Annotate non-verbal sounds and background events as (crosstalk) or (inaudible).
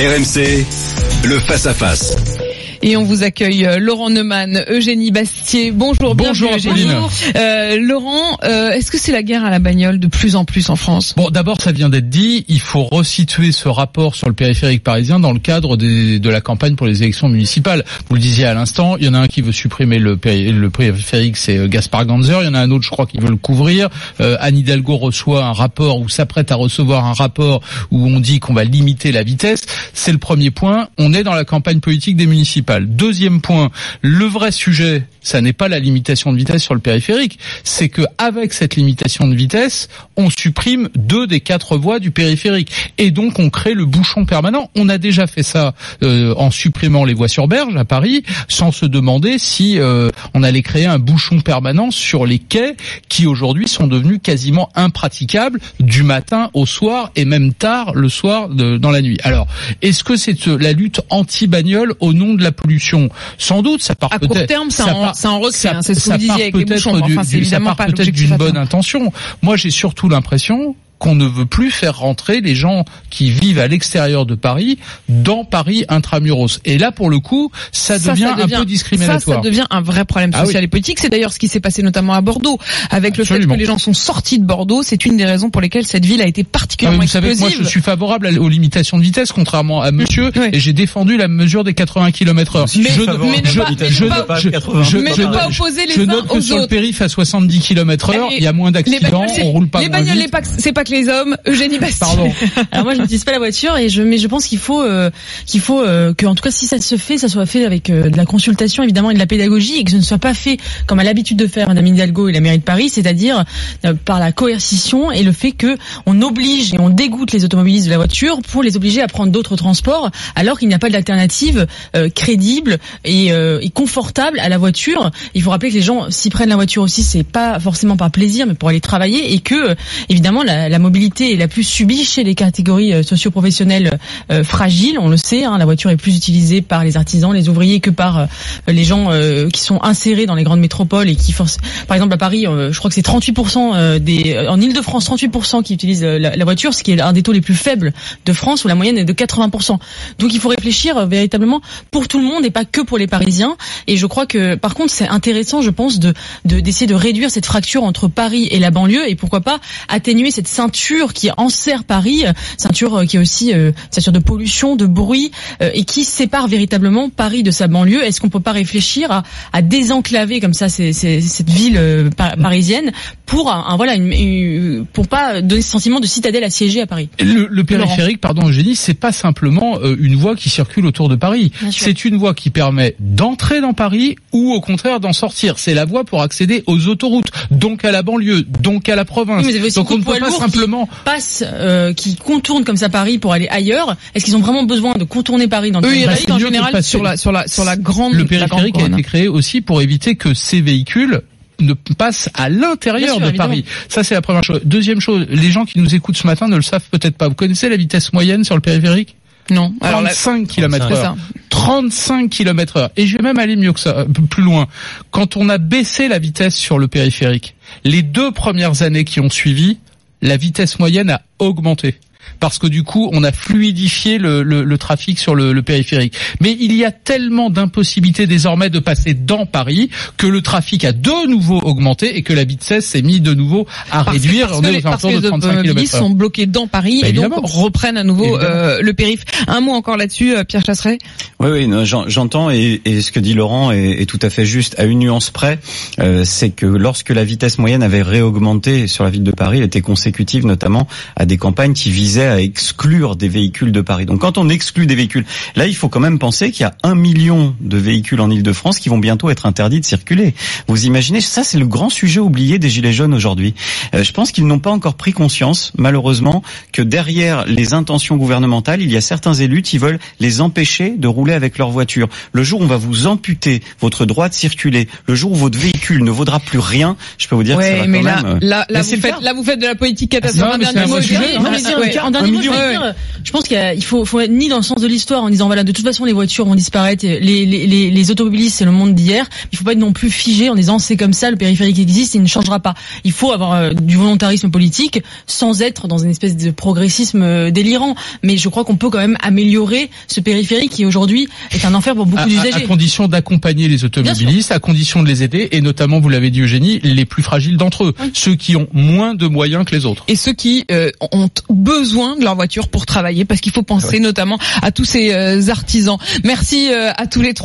RMC, le face-à-face. Et on vous accueille euh, Laurent Neumann, Eugénie Bastier. Bonjour, Bonjour, bienvenue, Eugénie. Euh, Laurent, euh, est-ce que c'est la guerre à la bagnole de plus en plus en France? Bon, d'abord, ça vient d'être dit. Il faut resituer ce rapport sur le périphérique parisien dans le cadre des, de la campagne pour les élections municipales. Vous le disiez à l'instant, il y en a un qui veut supprimer le, péri- le périphérique, c'est euh, Gaspard Ganzer. Il y en a un autre, je crois, qui veut le couvrir. Euh, Anne Hidalgo reçoit un rapport ou s'apprête à recevoir un rapport où on dit qu'on va limiter la vitesse. C'est le premier point. On est dans la campagne politique des municipales. Deuxième point, le vrai sujet, ça n'est pas la limitation de vitesse sur le périphérique, c'est que avec cette limitation de vitesse, on supprime deux des quatre voies du périphérique et donc on crée le bouchon permanent. On a déjà fait ça euh, en supprimant les voies sur berge à Paris, sans se demander si euh, on allait créer un bouchon permanent sur les quais qui aujourd'hui sont devenus quasiment impraticables du matin au soir et même tard le soir dans la nuit. Alors, est-ce que c'est euh, la lutte anti-bagnole au nom de la pollution Sans doute, ça part À court peut-être. terme, ça en- part- ça en recrée, ça- hein, c'est ce que ça vous disiez part avec les peut-être bouchons, mais du- enfin, c'est du- ça évidemment part pas peut-être l'objectif d'une à bonne intention. Moi, j'ai surtout l'impression qu'on ne veut plus faire rentrer les gens qui vivent à l'extérieur de Paris dans Paris intramuros. Et là, pour le coup, ça, devient, un peu discriminatoire. Ça, ça devient un vrai problème Ah social oui. et politique. C'est d'ailleurs ce qui s'est passé notamment à Bordeaux, avec le fait que les gens sont sortis de Bordeaux. C'est une des raisons pour lesquelles cette ville a été Ah, particulièrement vous savez moi, je suis favorable aux limitations de vitesse, contrairement à monsieur, et j'ai défendu la mesure des 80 km heure. Si je suis favorable mais ne je- pas- ne je- pas- je- ne pas je- opposer les je uns note que aux sur le autres. périph' à 70 km heure, Et il y a moins Les d'accidents, on roule pas les moins bagnoles, vite. les pas- c'est pas que les hommes. Eugénie Bastien. Pardon. (laughs) Alors moi je n'utilise pas la voiture et je mais je pense qu'il faut euh, qu'il faut euh, que en tout cas si ça se fait ça soit fait avec euh, de la consultation évidemment et de la pédagogie et que ce ne soit pas fait comme a l'habitude de faire Madame Hidalgo et la mairie de Paris c'est-à-dire euh, par la coercition et le fait que on oblige et on dégoûte les automobilistes de la voiture pour les obliger à prendre d'autres transports alors qu'il n'y a pas d'alternative euh, crédible et, euh, et confortable à la voiture. Il faut rappeler que les gens s'y prennent la voiture aussi c'est pas forcément par plaisir mais pour aller travailler et que évidemment la, la mobilité est la plus subie chez les catégories euh, socio-professionnelles euh, fragiles. On le sait, hein, la voiture est plus utilisée par les artisans, les ouvriers que par euh, les gens qui sont insérés dans les grandes métropoles et qui. Par exemple à Paris, je crois que c'est 38% euh, des en Île-de-France 38% qui utilisent la, voiture, ce qui est un des taux les plus faibles de France où la moyenne est de 80%. Donc il faut réfléchir véritablement pour tout le monde et pas que pour les Parisiens. Et je crois que par contre c'est intéressant, je pense, de de- d'essayer de réduire cette fracture entre Paris et la banlieue et pourquoi pas atténuer cette qui enserre Paris, ceinture euh, qui est aussi euh, ceinture de pollution, de bruit euh, et qui sépare véritablement Paris de sa banlieue. Est-ce qu'on peut pas réfléchir à, désenclaver comme ça cette ville pa- parisienne pour un, voilà une, une- pour pas donner ce sentiment de citadelle assiégée à Paris. Le, le périphérique, pardon, Eugénie, c'est pas simplement euh, une voie qui circule autour de Paris. C'est une voie qui permet d'entrer dans Paris ou au contraire d'en sortir. C'est la voie pour accéder aux autoroutes, donc à la banlieue, donc à la province. Oui, mais donc on ne peut pas simplement. Passe euh, qui contournent comme ça Paris pour aller ailleurs. Est-ce qu'ils ont vraiment besoin de contourner Paris dans restent c'est en général sur la sur la sur la grande. Le la grande périphérique a été créé aussi pour éviter que ces véhicules ne passent à l'intérieur de évidemment. Paris. Ça, c'est la première chose. Deuxième chose, les gens qui nous écoutent ce matin ne le savent peut-être pas. Vous connaissez la vitesse moyenne sur le périphérique? Non. Alors là, 35 km heure. ça. 35 km heure. Et je vais même aller mieux que ça, peu plus loin. Quand on a baissé la vitesse sur le périphérique, les deux premières années qui ont suivi, la vitesse moyenne a augmenté. Parce que du coup, on a fluidifié le, le- le trafic sur le, le périphérique. Mais il y a tellement d'impossibilités désormais de passer dans Paris que le trafic a de nouveau augmenté et que la vitesse s'est mise de nouveau à Parce que- réduire. parce on que est les- aux alentours que de les 35 automobilistes km sont bloqués dans Paris Bah, et donc reprennent à nouveau euh, le périph. Un mot encore là-dessus, euh, Pierre Chasseret? Oui, oui, j'entends et, et ce que dit Laurent est, est tout à fait juste. À une nuance près, euh, c'est que lorsque la vitesse moyenne avait réaugmenté sur la ville de Paris, elle était consécutive notamment à des campagnes qui visaient à exclure des véhicules de Paris. Donc quand on exclut des véhicules, là il faut quand même penser qu'il y a un million de véhicules en Ile-de-France qui vont bientôt être interdits de circuler. Vous imaginez, ça c'est le grand sujet oublié des Gilets jaunes aujourd'hui. Euh, je pense qu'ils n'ont pas encore pris conscience, malheureusement, que derrière les intentions gouvernementales, il y a certains élus qui veulent les empêcher de rouler avec leur voiture. Le jour où on va vous amputer votre droit de circuler, le jour où votre véhicule ne vaudra plus rien, je peux vous dire que ça Ouais, va mais quand là, même. euh, là, là, vous faites, là, vous faites de la politique non, catastrophe. En, dernier mot, je, Ouais, dire, je pense qu'il faut, faut être ni dans le sens de l'histoire en disant voilà de toute façon les voitures vont disparaître, les, les, les, les automobilistes c'est le monde d'hier. Il faut pas être non plus figé en disant c'est comme ça, le périphérique existe, il ne changera pas. Il faut avoir euh, du volontarisme politique sans être dans une espèce de progressisme euh, délirant. Mais je crois qu'on peut quand même améliorer ce périphérique qui aujourd'hui est un enfer pour beaucoup à, à- à d'usagers. condition d'accompagner les automobilistes, à condition de les aider, et notamment, vous l'avez dit Eugénie, les plus fragiles d'entre eux, ceux qui ont moins de moyens que les autres. et ceux qui euh, ont besoin de leur voiture pour travailler, parce qu'il faut penser notamment à tous ces euh, artisans. Merci euh, à tous les trois.